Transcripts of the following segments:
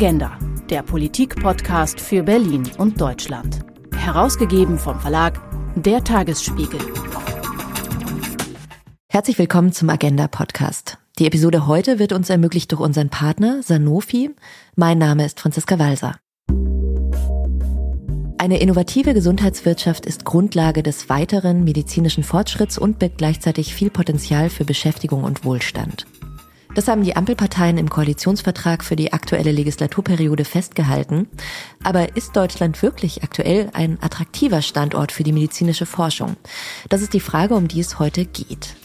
Agenda, der Politik-Podcast für Berlin und Deutschland. Herausgegeben vom Verlag Der Tagesspiegel. Herzlich willkommen zum Agenda-Podcast. Die Episode heute wird uns ermöglicht durch unseren Partner Sanofi. Mein Name ist Franziska Walser. Eine innovative Gesundheitswirtschaft ist Grundlage des weiteren medizinischen Fortschritts und birgt gleichzeitig viel Potenzial für Beschäftigung und Wohlstand. Das haben die Ampelparteien im Koalitionsvertrag für die aktuelle Legislaturperiode festgehalten. Aber ist Deutschland wirklich aktuell ein attraktiver Standort für die medizinische Forschung? Das ist die Frage, um die es heute geht.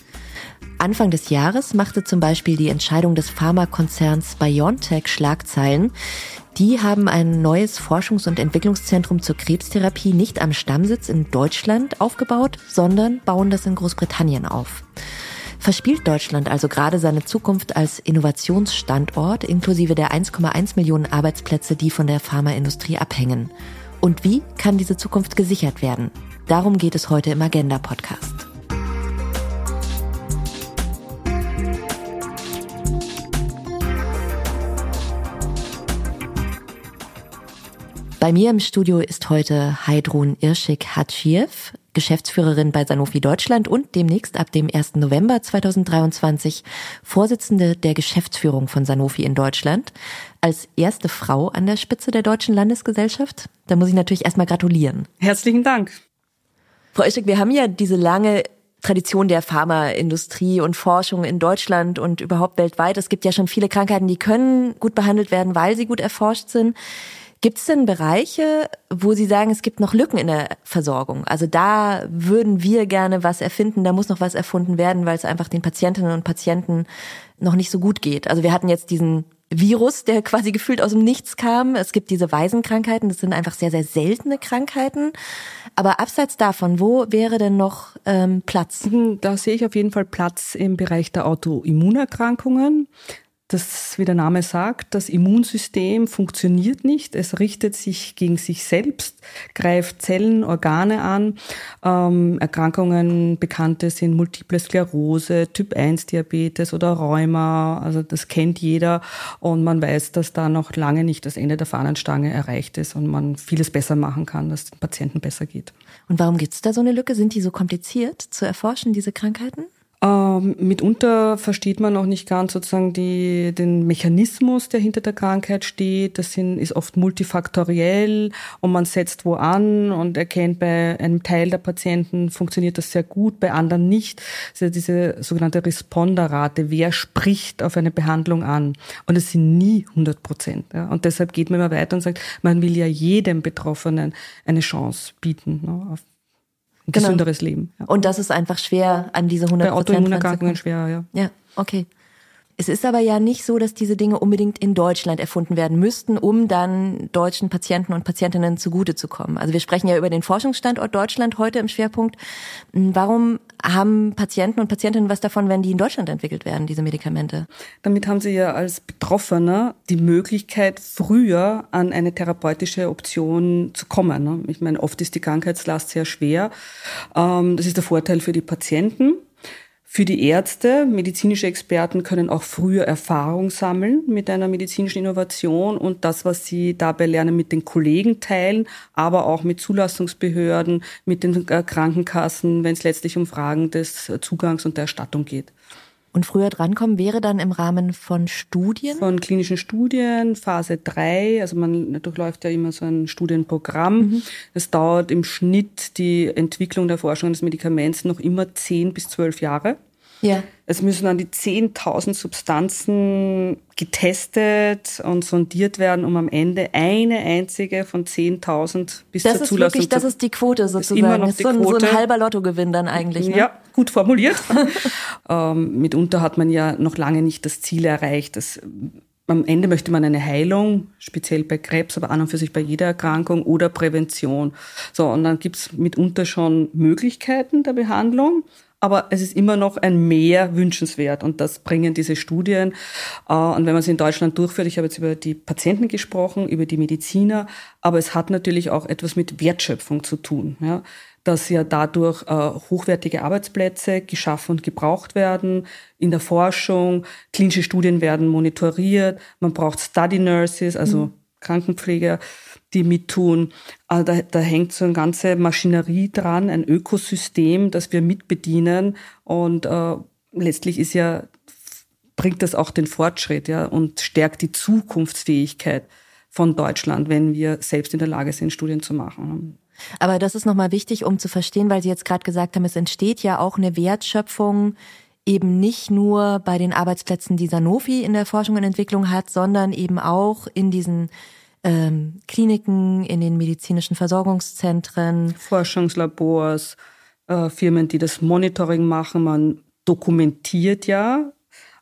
Anfang des Jahres machte zum Beispiel die Entscheidung des Pharmakonzerns BioNTech Schlagzeilen. Die haben ein neues Forschungs- und Entwicklungszentrum zur Krebstherapie nicht am Stammsitz in Deutschland aufgebaut, sondern bauen das in Großbritannien auf. Verspielt Deutschland also gerade seine Zukunft als Innovationsstandort inklusive der 1,1 Millionen Arbeitsplätze, die von der Pharmaindustrie abhängen? Und wie kann diese Zukunft gesichert werden? Darum geht es heute im Agenda Podcast. Bei mir im Studio ist heute Heidrun Irschik-Hatschiev, Geschäftsführerin bei Sanofi Deutschland und demnächst ab dem 1. November 2023 Vorsitzende der Geschäftsführung von Sanofi in Deutschland. Als erste Frau an der Spitze der Deutschen Landesgesellschaft. Da muss ich natürlich erstmal gratulieren. Herzlichen Dank. Frau Irschik, wir haben ja diese lange Tradition der Pharmaindustrie und Forschung in Deutschland und überhaupt weltweit. Es gibt ja schon viele Krankheiten, die können gut behandelt werden, weil sie gut erforscht sind. Gibt es denn Bereiche, wo Sie sagen, es gibt noch Lücken in der Versorgung? Also da würden wir gerne was erfinden, da muss noch was erfunden werden, weil es einfach den Patientinnen und Patienten noch nicht so gut geht. Also wir hatten jetzt diesen Virus, der quasi gefühlt aus dem Nichts kam. Es gibt diese Waisenkrankheiten, das sind einfach sehr, sehr seltene Krankheiten. Aber abseits davon, wo wäre denn noch ähm, Platz? Da sehe ich auf jeden Fall Platz im Bereich der Autoimmunerkrankungen das, wie der Name sagt, das Immunsystem funktioniert nicht. Es richtet sich gegen sich selbst, greift Zellen, Organe an. Ähm, Erkrankungen bekannte sind Multiple Sklerose, Typ 1 Diabetes oder Rheuma. Also das kennt jeder und man weiß, dass da noch lange nicht das Ende der Fahnenstange erreicht ist und man vieles besser machen kann, dass es den Patienten besser geht. Und warum gibt es da so eine Lücke? Sind die so kompliziert zu erforschen, diese Krankheiten? Ähm, mitunter versteht man noch nicht ganz sozusagen die, den Mechanismus, der hinter der Krankheit steht. Das sind, ist oft multifaktoriell und man setzt wo an und erkennt bei einem Teil der Patienten funktioniert das sehr gut, bei anderen nicht. Das ist diese sogenannte Responderrate. Wer spricht auf eine Behandlung an? Und es sind nie 100 Prozent. Ja. Und deshalb geht man immer weiter und sagt, man will ja jedem Betroffenen eine Chance bieten ne, auf genau. gesünderes Leben. Ja. Und das ist einfach schwer an diese 100 Bei Autoimmunerkrankungen schwer, ja. Ja, okay. Es ist aber ja nicht so, dass diese Dinge unbedingt in Deutschland erfunden werden müssten, um dann deutschen Patienten und Patientinnen zugute zu kommen. Also wir sprechen ja über den Forschungsstandort Deutschland heute im Schwerpunkt. Warum haben Patienten und Patientinnen was davon, wenn die in Deutschland entwickelt werden, diese Medikamente? Damit haben sie ja als Betroffener die Möglichkeit, früher an eine therapeutische Option zu kommen. Ne? Ich meine, oft ist die Krankheitslast sehr schwer. Ähm, das ist der Vorteil für die Patienten. Für die Ärzte, medizinische Experten können auch früher Erfahrung sammeln mit einer medizinischen Innovation und das, was sie dabei lernen, mit den Kollegen teilen, aber auch mit Zulassungsbehörden, mit den äh, Krankenkassen, wenn es letztlich um Fragen des Zugangs und der Erstattung geht. Und früher drankommen wäre dann im Rahmen von Studien? Von klinischen Studien, Phase 3. Also man durchläuft ja immer so ein Studienprogramm. Es mhm. dauert im Schnitt die Entwicklung der Forschung des Medikaments noch immer 10 bis 12 Jahre. Ja. Es müssen dann die 10.000 Substanzen getestet und sondiert werden, um am Ende eine einzige von 10.000 bis das zur Zulassung wirklich, Das ist die Quote sozusagen. Ist immer noch die so, ein, Quote. so ein halber Lottogewinn dann eigentlich. Ne? Ja, gut formuliert. ähm, mitunter hat man ja noch lange nicht das Ziel erreicht, dass am Ende möchte man eine Heilung, speziell bei Krebs, aber an und für sich bei jeder Erkrankung oder Prävention. So, und dann gibt's mitunter schon Möglichkeiten der Behandlung aber es ist immer noch ein Mehr wünschenswert und das bringen diese Studien. Äh, und wenn man sie in Deutschland durchführt, ich habe jetzt über die Patienten gesprochen, über die Mediziner, aber es hat natürlich auch etwas mit Wertschöpfung zu tun. Ja dass ja dadurch äh, hochwertige Arbeitsplätze geschaffen und gebraucht werden in der Forschung. Klinische Studien werden monitoriert. Man braucht Study Nurses, also mhm. Krankenpfleger, die mittun. Also da, da hängt so eine ganze Maschinerie dran, ein Ökosystem, das wir mitbedienen. Und äh, letztlich ist ja bringt das auch den Fortschritt ja, und stärkt die Zukunftsfähigkeit von Deutschland, wenn wir selbst in der Lage sind, Studien zu machen. Aber das ist nochmal wichtig, um zu verstehen, weil Sie jetzt gerade gesagt haben, es entsteht ja auch eine Wertschöpfung eben nicht nur bei den Arbeitsplätzen, die Sanofi in der Forschung und Entwicklung hat, sondern eben auch in diesen ähm, Kliniken, in den medizinischen Versorgungszentren. Forschungslabors, äh, Firmen, die das Monitoring machen. Man dokumentiert ja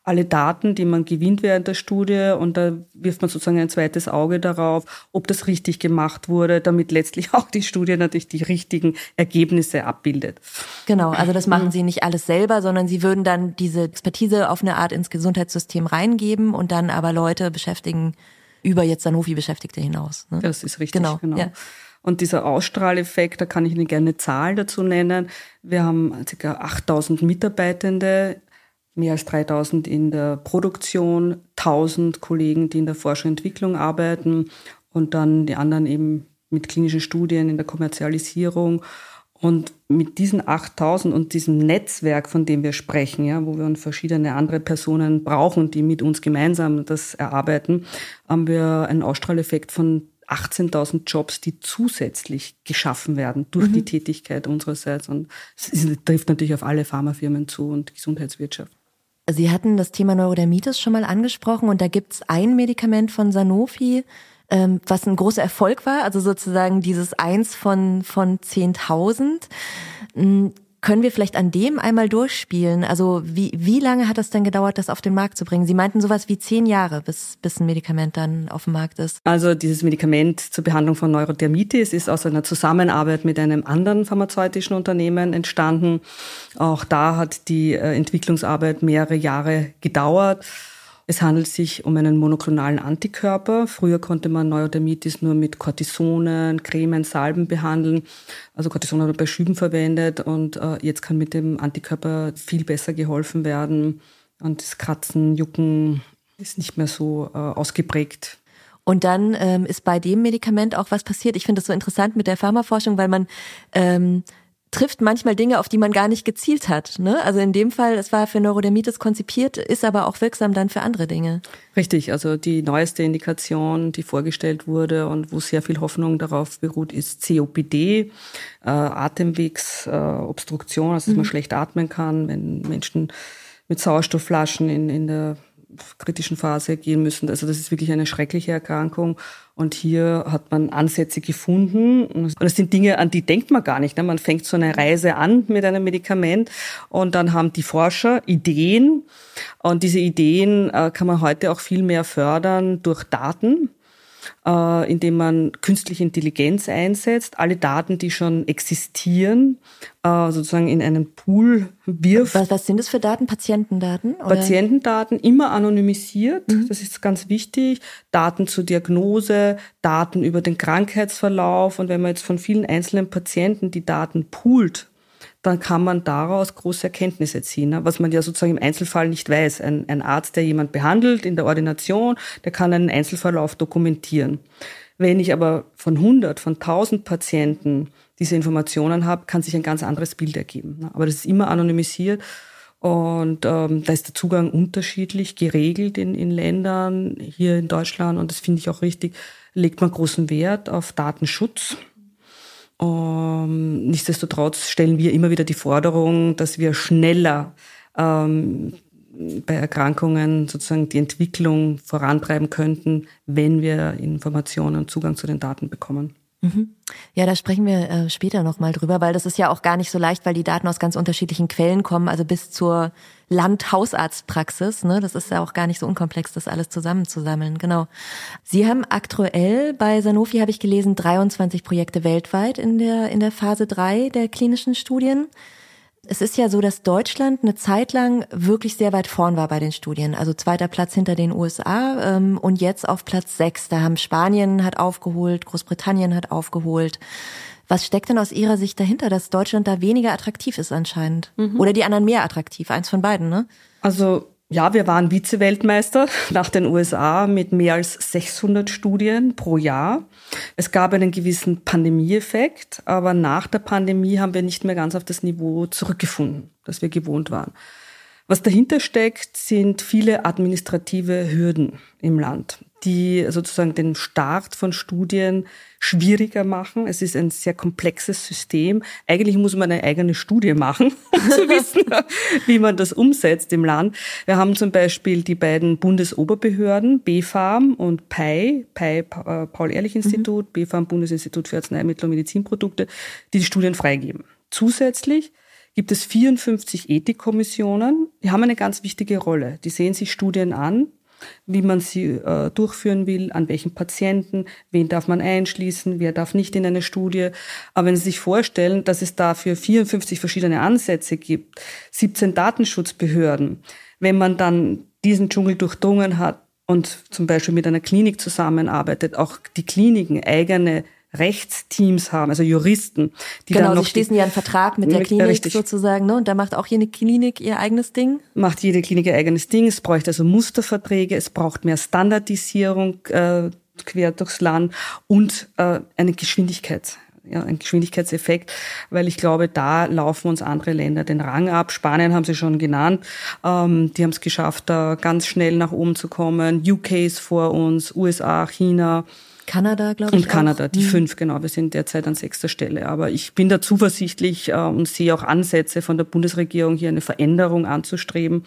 alle Daten, die man gewinnt während der Studie und da wirft man sozusagen ein zweites Auge darauf, ob das richtig gemacht wurde, damit letztlich auch die Studie natürlich die richtigen Ergebnisse abbildet. Genau, also das machen Sie nicht alles selber, sondern Sie würden dann diese Expertise auf eine Art ins Gesundheitssystem reingeben und dann aber Leute beschäftigen über jetzt Sanofi-Beschäftigte hinaus. Ne? Das ist richtig, genau. genau. Ja. Und dieser Ausstrahleffekt, da kann ich Ihnen gerne eine Zahl dazu nennen. Wir haben ca. 8000 Mitarbeitende mehr als 3000 in der Produktion, 1000 Kollegen, die in der Forschung und Entwicklung arbeiten und dann die anderen eben mit klinischen Studien in der Kommerzialisierung. Und mit diesen 8000 und diesem Netzwerk, von dem wir sprechen, ja, wo wir verschiedene andere Personen brauchen, die mit uns gemeinsam das erarbeiten, haben wir einen Ausstrahleffekt von 18.000 Jobs, die zusätzlich geschaffen werden durch mhm. die Tätigkeit unsererseits. Und es trifft natürlich auf alle Pharmafirmen zu und Gesundheitswirtschaft. Sie hatten das Thema Neurodermitis schon mal angesprochen und da gibt's ein Medikament von Sanofi, ähm, was ein großer Erfolg war, also sozusagen dieses eins von, von 10.000. Können wir vielleicht an dem einmal durchspielen? Also wie, wie lange hat es denn gedauert, das auf den Markt zu bringen? Sie meinten sowas wie zehn Jahre, bis, bis ein Medikament dann auf dem Markt ist. Also dieses Medikament zur Behandlung von Neurodermitis ist aus einer Zusammenarbeit mit einem anderen pharmazeutischen Unternehmen entstanden. Auch da hat die äh, Entwicklungsarbeit mehrere Jahre gedauert. Es handelt sich um einen monoklonalen Antikörper. Früher konnte man Neurodermitis nur mit Cortisonen, Cremen, Salben behandeln. Also Cortison hat bei Schüben verwendet und äh, jetzt kann mit dem Antikörper viel besser geholfen werden. Und das Kratzen, Jucken ist nicht mehr so äh, ausgeprägt. Und dann ähm, ist bei dem Medikament auch was passiert. Ich finde das so interessant mit der Pharmaforschung, weil man ähm, trifft manchmal Dinge, auf die man gar nicht gezielt hat. Ne? Also in dem Fall, es war für Neurodermitis konzipiert, ist aber auch wirksam dann für andere Dinge. Richtig, also die neueste Indikation, die vorgestellt wurde und wo sehr viel Hoffnung darauf beruht, ist COPD, äh, Atemwegsobstruktion, äh, also dass mhm. man schlecht atmen kann, wenn Menschen mit Sauerstoffflaschen in, in der kritischen Phase gehen müssen. Also das ist wirklich eine schreckliche Erkrankung. Und hier hat man Ansätze gefunden. Und das sind Dinge, an die denkt man gar nicht. Ne? Man fängt so eine Reise an mit einem Medikament und dann haben die Forscher Ideen. Und diese Ideen äh, kann man heute auch viel mehr fördern durch Daten äh, indem man künstliche Intelligenz einsetzt, alle Daten, die schon existieren, äh, sozusagen in einen Pool wirft. Was, was sind das für Daten? Patientendaten? Oder? Patientendaten, immer anonymisiert, mhm. das ist ganz wichtig. Daten zur Diagnose, Daten über den Krankheitsverlauf. Und wenn man jetzt von vielen einzelnen Patienten die Daten poolt, dann kann man daraus große Erkenntnisse ziehen, ne? was man ja sozusagen im Einzelfall nicht weiß. Ein, ein Arzt, der jemand behandelt in der Ordination, der kann einen Einzelverlauf dokumentieren. Wenn ich aber von 100, von 1000 Patienten diese Informationen habe, kann sich ein ganz anderes Bild ergeben. Ne? Aber das ist immer anonymisiert und ähm, da ist der Zugang unterschiedlich geregelt in, in Ländern, hier in Deutschland und das finde ich auch richtig, legt man großen Wert auf Datenschutz ähm, nichtsdestotrotz stellen wir immer wieder die Forderung, dass wir schneller ähm, bei Erkrankungen sozusagen die Entwicklung vorantreiben könnten, wenn wir Informationen und Zugang zu den Daten bekommen. Mhm. Ja, da sprechen wir äh, später nochmal drüber, weil das ist ja auch gar nicht so leicht, weil die Daten aus ganz unterschiedlichen Quellen kommen, also bis zur Landhausarztpraxis. Ne? Das ist ja auch gar nicht so unkomplex, das alles zusammenzusammeln. Genau. Sie haben aktuell bei Sanofi, habe ich gelesen, 23 Projekte weltweit in der, in der Phase 3 der klinischen Studien. Es ist ja so, dass Deutschland eine Zeit lang wirklich sehr weit vorn war bei den Studien. Also zweiter Platz hinter den USA ähm, und jetzt auf Platz sechs. Da haben Spanien hat aufgeholt, Großbritannien hat aufgeholt. Was steckt denn aus Ihrer Sicht dahinter, dass Deutschland da weniger attraktiv ist anscheinend? Mhm. Oder die anderen mehr attraktiv? Eins von beiden, ne? Also ja, wir waren Vize-Weltmeister nach den USA mit mehr als 600 Studien pro Jahr. Es gab einen gewissen Pandemieeffekt, aber nach der Pandemie haben wir nicht mehr ganz auf das Niveau zurückgefunden, das wir gewohnt waren. Was dahinter steckt, sind viele administrative Hürden im Land die sozusagen den Start von Studien schwieriger machen. Es ist ein sehr komplexes System. Eigentlich muss man eine eigene Studie machen, um zu wissen, wie man das umsetzt im Land. Wir haben zum Beispiel die beiden Bundesoberbehörden, BfArM und PEI, PEI äh, Paul-Ehrlich-Institut, mhm. BfArM Bundesinstitut für Arzneimittel und Medizinprodukte, die die Studien freigeben. Zusätzlich gibt es 54 Ethikkommissionen. Die haben eine ganz wichtige Rolle. Die sehen sich Studien an, wie man sie äh, durchführen will, an welchen Patienten, wen darf man einschließen, wer darf nicht in eine Studie. Aber wenn Sie sich vorstellen, dass es dafür 54 verschiedene Ansätze gibt, 17 Datenschutzbehörden, wenn man dann diesen Dschungel durchdrungen hat und zum Beispiel mit einer Klinik zusammenarbeitet, auch die Kliniken eigene Rechtsteams haben, also Juristen, die genau, dann noch sie schließen ja einen Vertrag mit der Klinik richtig. sozusagen, ne? Und da macht auch jede Klinik ihr eigenes Ding. Macht jede Klinik ihr eigenes Ding. Es bräuchte also Musterverträge, es braucht mehr Standardisierung äh, quer durchs Land und äh, eine Geschwindigkeit. Ja, ein Geschwindigkeitseffekt, weil ich glaube, da laufen uns andere Länder den Rang ab. Spanien haben Sie schon genannt. Ähm, die haben es geschafft, da ganz schnell nach oben zu kommen. UK ist vor uns, USA, China. Kanada, glaube ich. Und Kanada, auch. die mhm. fünf, genau. Wir sind derzeit an sechster Stelle. Aber ich bin da zuversichtlich äh, und sehe auch Ansätze von der Bundesregierung, hier eine Veränderung anzustreben,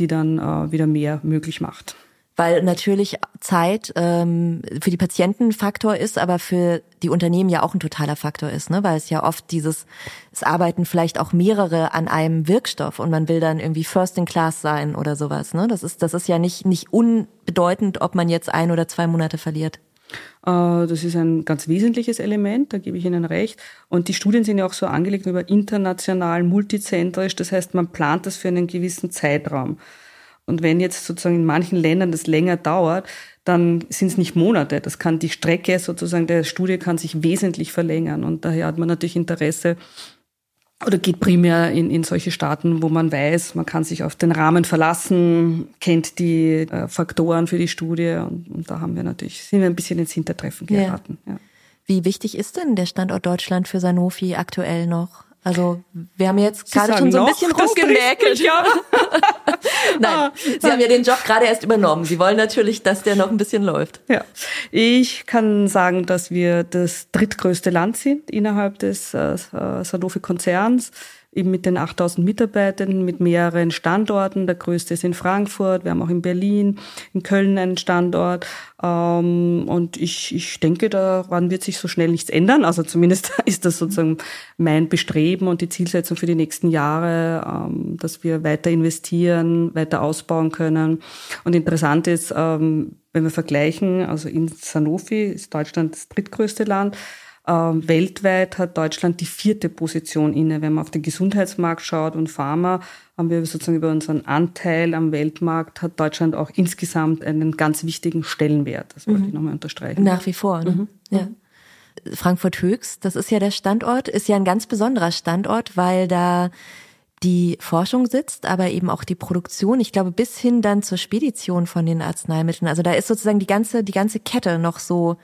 die dann äh, wieder mehr möglich macht. Weil natürlich Zeit ähm, für die Patienten ein Faktor ist, aber für die Unternehmen ja auch ein totaler Faktor ist, ne? Weil es ja oft dieses, es arbeiten vielleicht auch mehrere an einem Wirkstoff und man will dann irgendwie First in Class sein oder sowas, ne? Das ist, das ist ja nicht, nicht unbedeutend, ob man jetzt ein oder zwei Monate verliert. Äh, das ist ein ganz wesentliches Element, da gebe ich Ihnen recht. Und die Studien sind ja auch so angelegt über international, multizentrisch. Das heißt, man plant das für einen gewissen Zeitraum. Und wenn jetzt sozusagen in manchen Ländern das länger dauert, dann sind es nicht Monate. Das kann die Strecke sozusagen der Studie kann sich wesentlich verlängern. Und daher hat man natürlich Interesse, oder geht primär in, in solche Staaten, wo man weiß, man kann sich auf den Rahmen verlassen, kennt die äh, Faktoren für die Studie und, und, da haben wir natürlich, sind wir ein bisschen ins Hintertreffen geraten. Ja. Ja. Wie wichtig ist denn der Standort Deutschland für Sanofi aktuell noch? Also wir haben jetzt Sie gerade schon so ein bisschen rumgemäkelt. Ja. Nein, ah, Sie haben ja den Job gerade erst übernommen. Sie wollen natürlich, dass der noch ein bisschen läuft. Ja, ich kann sagen, dass wir das drittgrößte Land sind innerhalb des äh, Sanofi-Konzerns eben mit den 8000 Mitarbeitern, mit mehreren Standorten. Der größte ist in Frankfurt, wir haben auch in Berlin, in Köln einen Standort. Ähm, und ich, ich denke, daran wird sich so schnell nichts ändern. Also zumindest ist das sozusagen mein Bestreben und die Zielsetzung für die nächsten Jahre, ähm, dass wir weiter investieren, weiter ausbauen können. Und interessant ist, ähm, wenn wir vergleichen, also in Sanofi ist Deutschland das drittgrößte Land, weltweit hat Deutschland die vierte Position inne. Wenn man auf den Gesundheitsmarkt schaut und Pharma, haben wir sozusagen über unseren Anteil am Weltmarkt, hat Deutschland auch insgesamt einen ganz wichtigen Stellenwert. Das wollte mhm. ich nochmal unterstreichen. Nach wie vor. Ne? Mhm. Ja. Frankfurt Höchst, das ist ja der Standort, ist ja ein ganz besonderer Standort, weil da die Forschung sitzt, aber eben auch die Produktion. Ich glaube, bis hin dann zur Spedition von den Arzneimitteln. Also da ist sozusagen die ganze, die ganze Kette noch so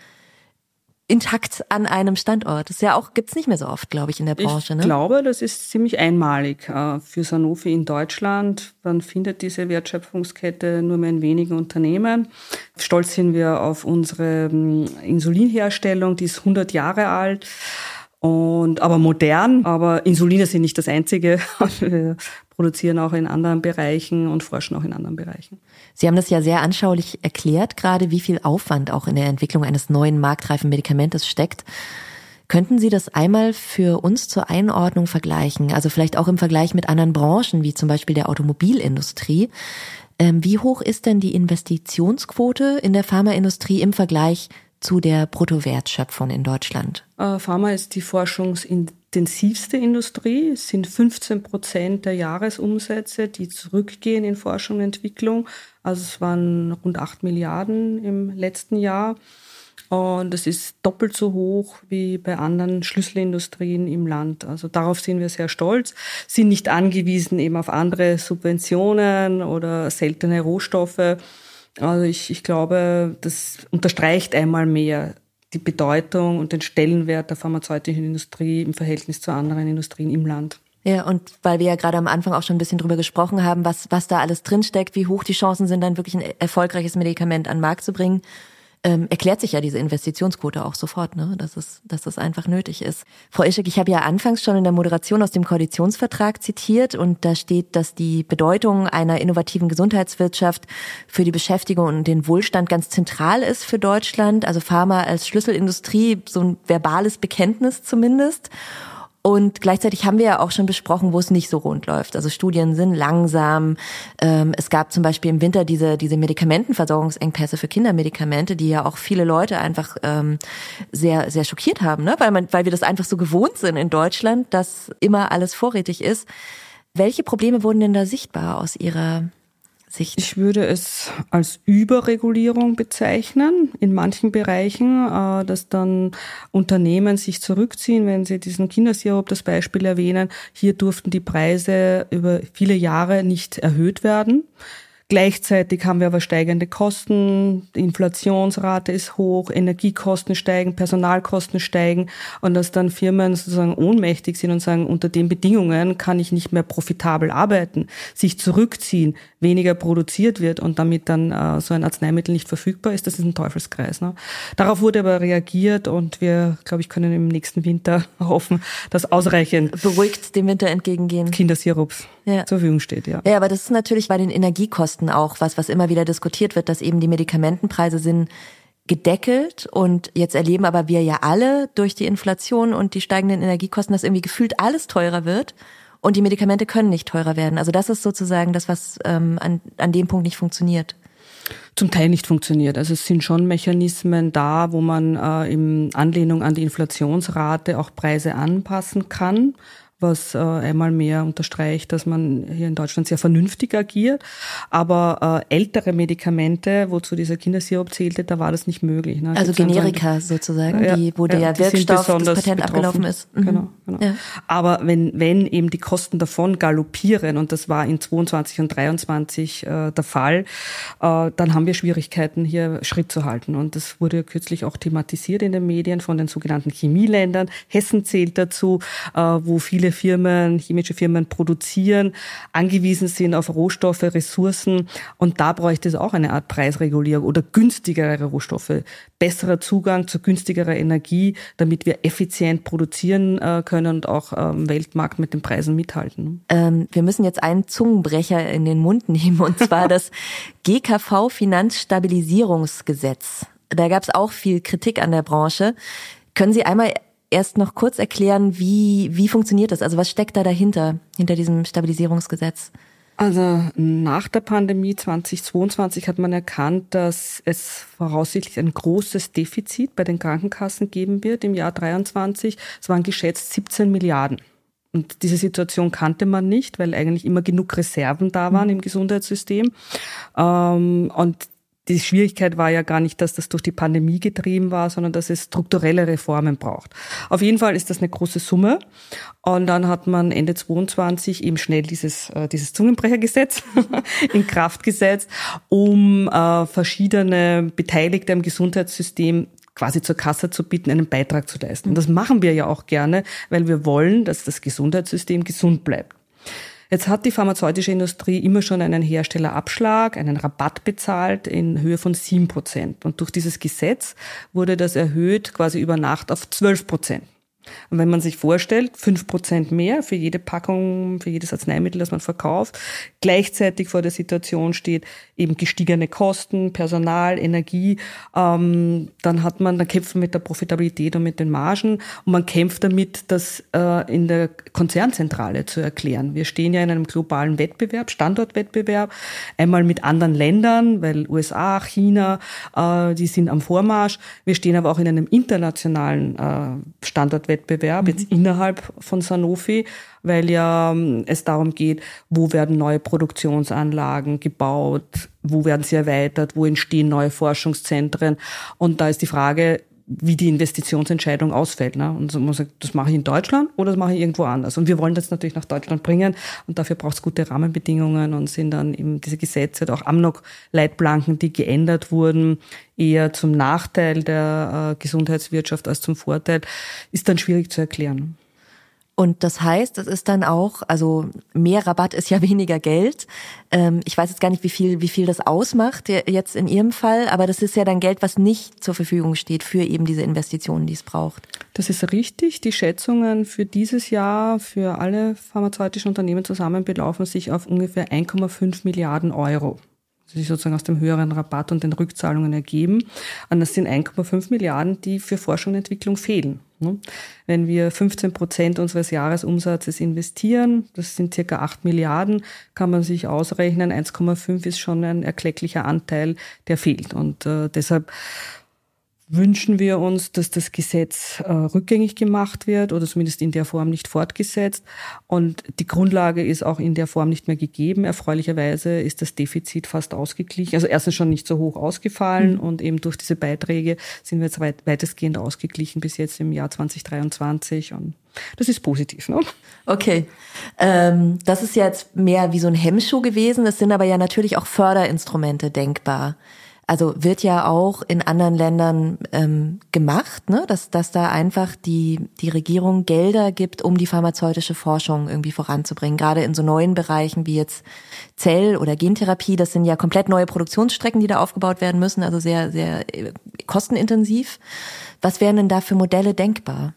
intakt an einem Standort. Das ist ja auch, gibt's nicht mehr so oft, glaube ich, in der Branche. Ich ne? glaube, das ist ziemlich einmalig äh, für Sanofi in Deutschland. Man findet diese Wertschöpfungskette nur mehr in wenigen Unternehmen. Stolz sind wir auf unsere ähm, Insulinherstellung, die ist 100 Jahre alt. Und, aber modern, aber Insuline sind nicht das einzige. Wir produzieren auch in anderen Bereichen und forschen auch in anderen Bereichen. Sie haben das ja sehr anschaulich erklärt, gerade wie viel Aufwand auch in der Entwicklung eines neuen marktreifen Medikamentes steckt. Könnten Sie das einmal für uns zur Einordnung vergleichen? Also vielleicht auch im Vergleich mit anderen Branchen, wie zum Beispiel der Automobilindustrie. Ähm, wie hoch ist denn die Investitionsquote in der Pharmaindustrie im Vergleich zu der Bruttowertschöpfung in Deutschland? Äh, Pharma ist die forschungsintensivste Industrie. Es sind 15 Prozent der Jahresumsätze, die zurückgehen in Forschung und Entwicklung. Also es waren rund 8 Milliarden im letzten Jahr. Und das ist doppelt so hoch wie bei anderen Schlüsselindustrien im Land. Also darauf sind wir sehr stolz, sind nicht angewiesen eben auf andere Subventionen oder seltene Rohstoffe. Also ich, ich glaube, das unterstreicht einmal mehr die Bedeutung und den Stellenwert der pharmazeutischen Industrie im Verhältnis zu anderen Industrien im Land. Ja, und weil wir ja gerade am Anfang auch schon ein bisschen drüber gesprochen haben, was, was da alles drinsteckt, wie hoch die Chancen sind, dann wirklich ein erfolgreiches Medikament an den Markt zu bringen, ähm, erklärt sich ja diese Investitionsquote auch sofort, ne? dass, es, dass das einfach nötig ist. Frau Ischek, ich habe ja anfangs schon in der Moderation aus dem Koalitionsvertrag zitiert und da steht, dass die Bedeutung einer innovativen Gesundheitswirtschaft für die Beschäftigung und den Wohlstand ganz zentral ist für Deutschland. Also Pharma als Schlüsselindustrie, so ein verbales Bekenntnis zumindest. Und gleichzeitig haben wir ja auch schon besprochen, wo es nicht so rund läuft. Also Studien sind langsam. Ähm, es gab zum Beispiel im Winter diese, diese Medikamentenversorgungsengpässe für Kindermedikamente, die ja auch viele Leute einfach ähm, sehr, sehr schockiert haben, ne? weil, man, weil wir das einfach so gewohnt sind in Deutschland, dass immer alles vorrätig ist. Welche Probleme wurden denn da sichtbar aus Ihrer Sicht? Ich würde es als Überregulierung bezeichnen in manchen Bereichen, äh, dass dann Unternehmen sich zurückziehen, wenn Sie diesen Kindersirup das Beispiel erwähnen. Hier durften die Preise über viele Jahre nicht erhöht werden. Gleichzeitig haben wir aber steigende Kosten, die Inflationsrate ist hoch, Energiekosten steigen, Personalkosten steigen und dass dann Firmen sozusagen ohnmächtig sind und sagen, unter den Bedingungen kann ich nicht mehr profitabel arbeiten, sich zurückziehen, weniger produziert wird und damit dann äh, so ein Arzneimittel nicht verfügbar ist, das ist ein Teufelskreis. Ne? Darauf wurde aber reagiert und wir, glaube ich, können im nächsten Winter hoffen, dass ausreichend beruhigt dem Winter entgegengehen Kindersirups ja. zur Verfügung steht. Ja. ja, aber das ist natürlich bei den Energiekosten auch was, was immer wieder diskutiert wird, dass eben die Medikamentenpreise sind gedeckelt und jetzt erleben aber wir ja alle durch die Inflation und die steigenden Energiekosten, dass irgendwie gefühlt alles teurer wird und die Medikamente können nicht teurer werden. Also das ist sozusagen das, was ähm, an, an dem Punkt nicht funktioniert. Zum Teil nicht funktioniert. Also es sind schon Mechanismen da, wo man äh, in Anlehnung an die Inflationsrate auch Preise anpassen kann was äh, einmal mehr unterstreicht, dass man hier in Deutschland sehr vernünftig agiert. Aber äh, ältere Medikamente, wozu dieser Kindersirup zählte, da war das nicht möglich. Ne? Also Generika so, sozusagen, ja, die, wo ja, der Wirkstoff, das Patent betroffen. abgelaufen ist. Mhm. Genau, genau. Ja. Aber wenn, wenn eben die Kosten davon galoppieren, und das war in 22 und 23 äh, der Fall, äh, dann haben wir Schwierigkeiten, hier Schritt zu halten. Und das wurde kürzlich auch thematisiert in den Medien von den sogenannten Chemieländern. Hessen zählt dazu, äh, wo viele viele Firmen, chemische Firmen produzieren, angewiesen sind auf Rohstoffe, Ressourcen. Und da bräuchte es auch eine Art Preisregulierung oder günstigere Rohstoffe, besserer Zugang zu günstigerer Energie, damit wir effizient produzieren äh, können und auch am Weltmarkt mit den Preisen mithalten. Ähm, wir müssen jetzt einen Zungenbrecher in den Mund nehmen, und zwar das GKV Finanzstabilisierungsgesetz. Da gab es auch viel Kritik an der Branche. Können Sie einmal erst noch kurz erklären, wie, wie funktioniert das? Also was steckt da dahinter, hinter diesem Stabilisierungsgesetz? Also nach der Pandemie 2022 hat man erkannt, dass es voraussichtlich ein großes Defizit bei den Krankenkassen geben wird im Jahr 23. Es waren geschätzt 17 Milliarden. Und diese Situation kannte man nicht, weil eigentlich immer genug Reserven da waren im Gesundheitssystem. Ähm, und die Schwierigkeit war ja gar nicht, dass das durch die Pandemie getrieben war, sondern dass es strukturelle Reformen braucht. Auf jeden Fall ist das eine große Summe. Und dann hat man Ende 22 eben schnell dieses, äh, dieses Zungenbrechergesetz in Kraft gesetzt, um äh, verschiedene Beteiligte im Gesundheitssystem quasi zur Kasse zu bitten, einen Beitrag zu leisten. Und das machen wir ja auch gerne, weil wir wollen, dass das Gesundheitssystem gesund bleibt. Jetzt hat die pharmazeutische Industrie immer schon einen Herstellerabschlag, einen Rabatt bezahlt in Höhe von sieben Prozent. Und durch dieses Gesetz wurde das erhöht quasi über Nacht auf zwölf Prozent. Und wenn man sich vorstellt, fünf Prozent mehr für jede Packung, für jedes Arzneimittel, das man verkauft, gleichzeitig vor der Situation steht, eben gestiegene Kosten, Personal, Energie, ähm, dann hat man, dann kämpft man mit der Profitabilität und mit den Margen und man kämpft damit, das äh, in der Konzernzentrale zu erklären. Wir stehen ja in einem globalen Wettbewerb, Standortwettbewerb, einmal mit anderen Ländern, weil USA, China, äh, die sind am Vormarsch. Wir stehen aber auch in einem internationalen äh, Standortwettbewerb, mhm. jetzt innerhalb von Sanofi, weil ja ähm, es darum geht, wo werden neue Produktionsanlagen gebaut, wo werden sie erweitert, wo entstehen neue Forschungszentren. Und da ist die Frage, wie die Investitionsentscheidung ausfällt. Ne? Und so man sagt, das mache ich in Deutschland oder das mache ich irgendwo anders. Und wir wollen das natürlich nach Deutschland bringen und dafür braucht es gute Rahmenbedingungen und sind dann eben diese Gesetze, auch Amnok-Leitplanken, die geändert wurden, eher zum Nachteil der äh, Gesundheitswirtschaft als zum Vorteil, ist dann schwierig zu erklären. Und das heißt, es ist dann auch, also mehr Rabatt ist ja weniger Geld. Ähm, ich weiß jetzt gar nicht, wie viel, wie viel das ausmacht jetzt in Ihrem Fall, aber das ist ja dann Geld, was nicht zur Verfügung steht für eben diese Investitionen, die es braucht. Das ist richtig. Die Schätzungen für dieses Jahr für alle pharmazeutischen Unternehmen zusammen belaufen sich auf ungefähr 1,5 Milliarden Euro sich sozusagen aus dem höheren Rabatt und den Rückzahlungen ergeben. Und das sind 1,5 Milliarden, die für Forschung und Entwicklung fehlen. Ne? Wenn wir 15 Prozent unseres Jahresumsatzes investieren, das sind circa 8 Milliarden, kann man sich ausrechnen, 1,5 ist schon ein erklecklicher Anteil, der fehlt. Und äh, deshalb wünschen wir uns, dass das Gesetz äh, rückgängig gemacht wird oder zumindest in der Form nicht fortgesetzt. Und die Grundlage ist auch in der Form nicht mehr gegeben. Erfreulicherweise ist das Defizit fast ausgeglichen. Also erstens schon nicht so hoch ausgefallen mhm. und eben durch diese Beiträge sind wir jetzt weit, weitestgehend ausgeglichen bis jetzt im Jahr 2023. Und das ist positiv. Ne? Okay. Ähm, das ist jetzt mehr wie so ein Hemmschuh gewesen. Es sind aber ja natürlich auch Förderinstrumente denkbar. Also wird ja auch in anderen Ländern ähm, gemacht, ne? dass, dass da einfach die, die Regierung Gelder gibt, um die pharmazeutische Forschung irgendwie voranzubringen. Gerade in so neuen Bereichen wie jetzt Zell- oder Gentherapie, das sind ja komplett neue Produktionsstrecken, die da aufgebaut werden müssen, also sehr, sehr äh, kostenintensiv. Was wären denn da für Modelle denkbar?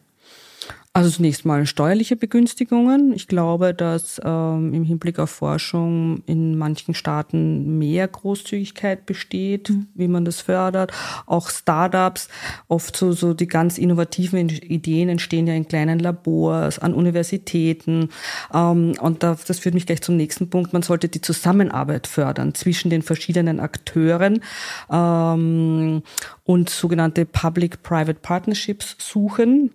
Also zunächst mal steuerliche Begünstigungen. Ich glaube, dass ähm, im Hinblick auf Forschung in manchen Staaten mehr Großzügigkeit besteht, mhm. wie man das fördert. Auch Startups, oft so, so die ganz innovativen Ideen entstehen ja in kleinen Labors, an Universitäten. Ähm, und da, das führt mich gleich zum nächsten Punkt. Man sollte die Zusammenarbeit fördern zwischen den verschiedenen Akteuren ähm, und sogenannte Public-Private Partnerships suchen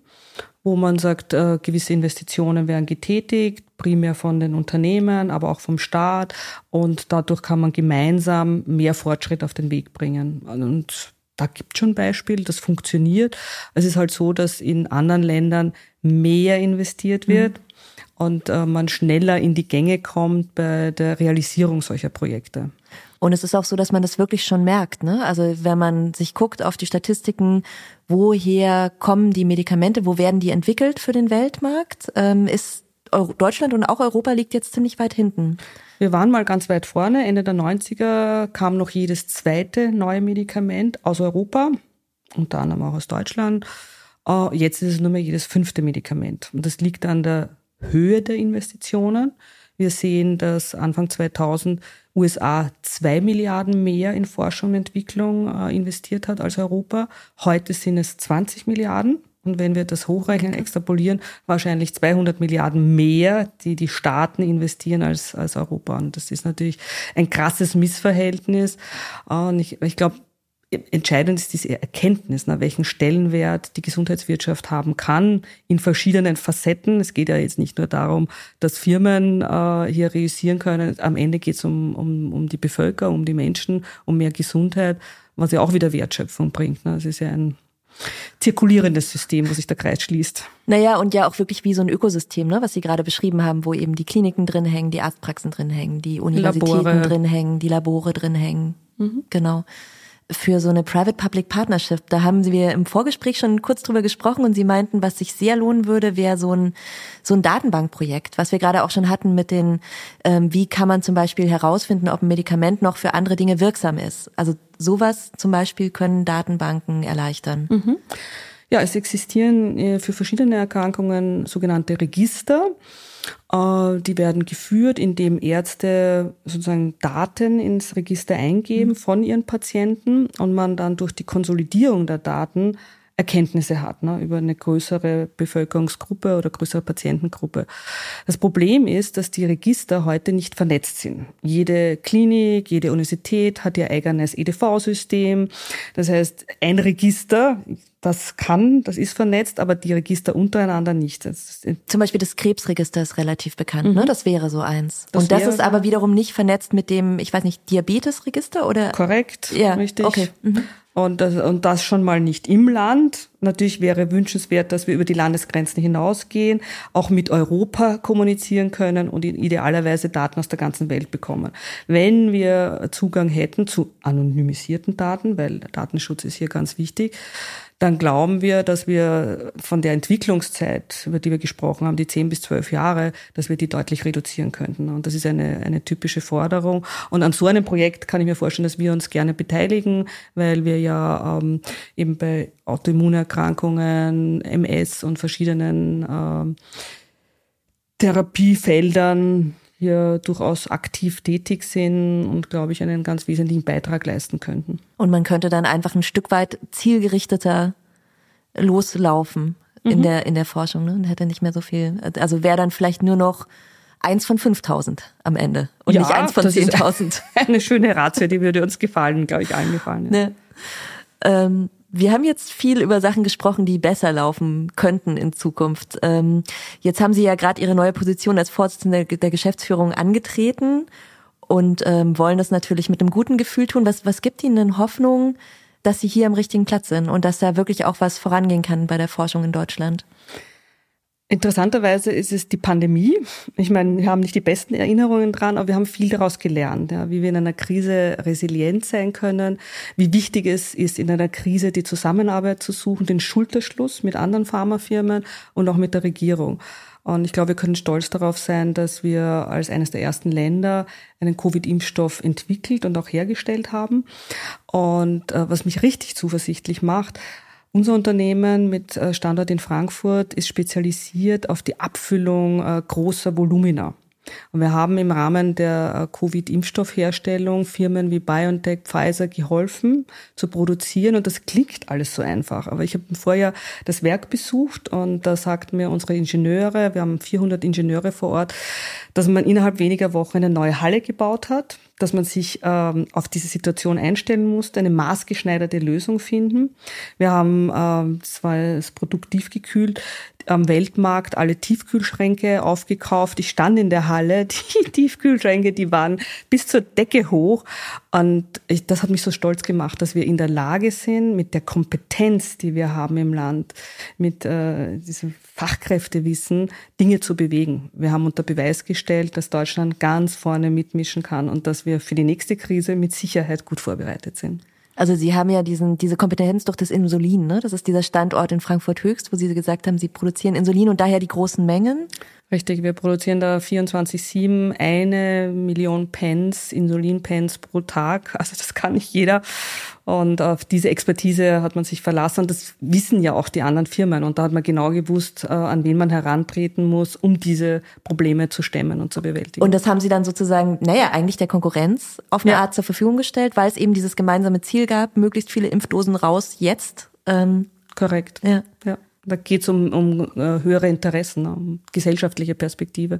wo man sagt, äh, gewisse Investitionen werden getätigt, primär von den Unternehmen, aber auch vom Staat. Und dadurch kann man gemeinsam mehr Fortschritt auf den Weg bringen. Und da gibt schon Beispiele, das funktioniert. Es ist halt so, dass in anderen Ländern mehr investiert mhm. wird. Mhm. Und äh, man schneller in die Gänge kommt bei der Realisierung solcher Projekte. Und es ist auch so, dass man das wirklich schon merkt. Ne? Also wenn man sich guckt auf die Statistiken, woher kommen die Medikamente, wo werden die entwickelt für den Weltmarkt, ähm, ist Deutschland und auch Europa liegt jetzt ziemlich weit hinten. Wir waren mal ganz weit vorne. Ende der 90er kam noch jedes zweite neue Medikament aus Europa, unter anderem auch aus Deutschland. Äh, jetzt ist es nur mehr jedes fünfte Medikament. Und das liegt an der Höhe der Investitionen. Wir sehen, dass Anfang 2000 USA zwei Milliarden mehr in Forschung und Entwicklung äh, investiert hat als Europa. Heute sind es 20 Milliarden. Und wenn wir das hochrechnen, extrapolieren, wahrscheinlich 200 Milliarden mehr, die die Staaten investieren als, als Europa. Und das ist natürlich ein krasses Missverhältnis. Und ich, ich glaube, entscheidend ist diese Erkenntnis, nach welchen Stellenwert die Gesundheitswirtschaft haben kann in verschiedenen Facetten. Es geht ja jetzt nicht nur darum, dass Firmen äh, hier realisieren können. Am Ende geht es um, um, um die Bevölkerung, um die Menschen, um mehr Gesundheit, was ja auch wieder Wertschöpfung bringt. Ne? Es ist ja ein zirkulierendes System, wo sich der Kreis schließt. Naja, und ja auch wirklich wie so ein Ökosystem, ne, was Sie gerade beschrieben haben, wo eben die Kliniken drin hängen, die Arztpraxen drin hängen, die Universitäten Labore. drin hängen, die Labore drin hängen. Mhm. Genau für so eine Private-Public Partnership. Da haben wir im Vorgespräch schon kurz drüber gesprochen und Sie meinten, was sich sehr lohnen würde, wäre so ein, so ein Datenbankprojekt, was wir gerade auch schon hatten mit den, ähm, wie kann man zum Beispiel herausfinden, ob ein Medikament noch für andere Dinge wirksam ist. Also sowas zum Beispiel können Datenbanken erleichtern. Mhm. Ja, es existieren äh, für verschiedene Erkrankungen sogenannte Register. Äh, die werden geführt, indem Ärzte sozusagen Daten ins Register eingeben mhm. von ihren Patienten und man dann durch die Konsolidierung der Daten Erkenntnisse hat ne, über eine größere Bevölkerungsgruppe oder größere Patientengruppe. Das Problem ist, dass die Register heute nicht vernetzt sind. Jede Klinik, jede Universität hat ihr eigenes EDV-System. Das heißt, ein Register, das kann, das ist vernetzt, aber die Register untereinander nicht. Zum Beispiel das Krebsregister ist relativ bekannt, ne? mhm. ne? Das wäre so eins. Das und das ist aber wiederum nicht vernetzt mit dem, ich weiß nicht, Diabetesregister oder? Korrekt, ja, richtig. Okay. Mhm. Und das, und das schon mal nicht im Land. Natürlich wäre wünschenswert, dass wir über die Landesgrenzen hinausgehen, auch mit Europa kommunizieren können und idealerweise Daten aus der ganzen Welt bekommen. Wenn wir Zugang hätten zu anonymisierten Daten, weil Datenschutz ist hier ganz wichtig, dann glauben wir, dass wir von der Entwicklungszeit, über die wir gesprochen haben, die zehn bis zwölf Jahre, dass wir die deutlich reduzieren könnten. Und das ist eine, eine typische Forderung. Und an so einem Projekt kann ich mir vorstellen, dass wir uns gerne beteiligen, weil wir ja ähm, eben bei Autoimmunerkrankungen, MS und verschiedenen ähm, Therapiefeldern hier durchaus aktiv tätig sind und, glaube ich, einen ganz wesentlichen Beitrag leisten könnten. Und man könnte dann einfach ein Stück weit zielgerichteter loslaufen in mhm. der in der Forschung ne? und hätte nicht mehr so viel. Also wäre dann vielleicht nur noch eins von 5000 am Ende und ja, nicht eins von 10.000. Eine schöne Ratio, die würde uns gefallen, glaube ich, allen gefallen. Ja. Ne? Ähm, wir haben jetzt viel über Sachen gesprochen, die besser laufen könnten in Zukunft. Ähm, jetzt haben Sie ja gerade Ihre neue Position als Vorsitzende der Geschäftsführung angetreten und ähm, wollen das natürlich mit einem guten Gefühl tun. Was, was gibt Ihnen denn Hoffnung, dass Sie hier am richtigen Platz sind und dass da wirklich auch was vorangehen kann bei der Forschung in Deutschland? Interessanterweise ist es die Pandemie. Ich meine, wir haben nicht die besten Erinnerungen dran, aber wir haben viel daraus gelernt, ja, wie wir in einer Krise resilient sein können, wie wichtig es ist, in einer Krise die Zusammenarbeit zu suchen, den Schulterschluss mit anderen Pharmafirmen und auch mit der Regierung. Und ich glaube, wir können stolz darauf sein, dass wir als eines der ersten Länder einen Covid-Impfstoff entwickelt und auch hergestellt haben. Und äh, was mich richtig zuversichtlich macht, unser Unternehmen mit äh, Standort in Frankfurt ist spezialisiert auf die Abfüllung äh, großer Volumina. Und wir haben im Rahmen der äh, Covid-Impfstoffherstellung Firmen wie BioNTech, Pfizer geholfen zu produzieren. Und das klingt alles so einfach. Aber ich habe vorher das Werk besucht und da sagten mir unsere Ingenieure, wir haben 400 Ingenieure vor Ort, dass man innerhalb weniger Wochen eine neue Halle gebaut hat, dass man sich ähm, auf diese Situation einstellen musste, eine maßgeschneiderte Lösung finden. Wir haben ähm, zwar das Produkt tiefgekühlt, am Weltmarkt alle Tiefkühlschränke aufgekauft. Ich stand in der Halle, die Tiefkühlschränke, die waren bis zur Decke hoch. Und ich, das hat mich so stolz gemacht, dass wir in der Lage sind, mit der Kompetenz, die wir haben im Land, mit äh, diesem Fachkräftewissen, Dinge zu bewegen. Wir haben unter Beweis gestellt, dass Deutschland ganz vorne mitmischen kann und dass wir für die nächste Krise mit Sicherheit gut vorbereitet sind. Also Sie haben ja diesen, diese Kompetenz durch das Insulin, ne? Das ist dieser Standort in Frankfurt Höchst, wo Sie gesagt haben, Sie produzieren Insulin und daher die großen Mengen. Richtig, wir produzieren da 24-7 eine Million Pens, Insulinpens pro Tag. Also das kann nicht jeder. Und auf diese Expertise hat man sich verlassen. Das wissen ja auch die anderen Firmen. Und da hat man genau gewusst, äh, an wen man herantreten muss, um diese Probleme zu stemmen und zu bewältigen. Und das haben Sie dann sozusagen, naja, eigentlich der Konkurrenz auf eine ja. Art zur Verfügung gestellt, weil es eben dieses gemeinsame Ziel gab, möglichst viele Impfdosen raus jetzt. Ähm, Korrekt. Ja. ja. Da geht es um, um äh, höhere Interessen, um gesellschaftliche Perspektive.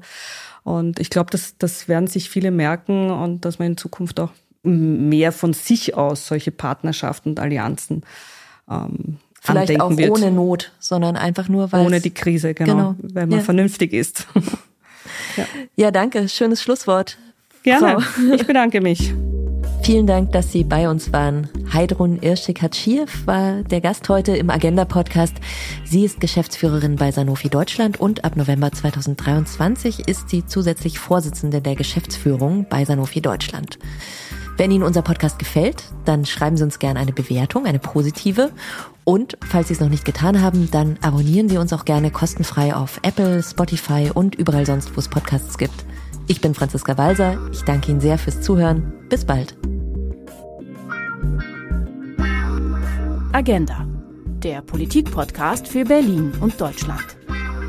Und ich glaube, das, das werden sich viele merken und dass man in Zukunft auch mehr von sich aus solche Partnerschaften und Allianzen ähm, Vielleicht auch wird. ohne Not, sondern einfach nur, weil ohne die Krise, genau, genau. weil man ja. vernünftig ist. ja. ja, danke. Schönes Schlusswort. Gerne. Frau. Ich bedanke mich. Vielen Dank, dass Sie bei uns waren. Heidrun Irschik-Hatschiew war der Gast heute im Agenda-Podcast. Sie ist Geschäftsführerin bei Sanofi Deutschland und ab November 2023 ist sie zusätzlich Vorsitzende der Geschäftsführung bei Sanofi Deutschland. Wenn Ihnen unser Podcast gefällt, dann schreiben Sie uns gerne eine Bewertung, eine positive. Und falls Sie es noch nicht getan haben, dann abonnieren Sie uns auch gerne kostenfrei auf Apple, Spotify und überall sonst, wo es Podcasts gibt. Ich bin Franziska Walser. Ich danke Ihnen sehr fürs Zuhören. Bis bald. Agenda der Politik-Podcast für Berlin und Deutschland.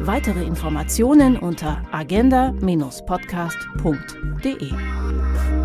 Weitere Informationen unter agenda-podcast.de.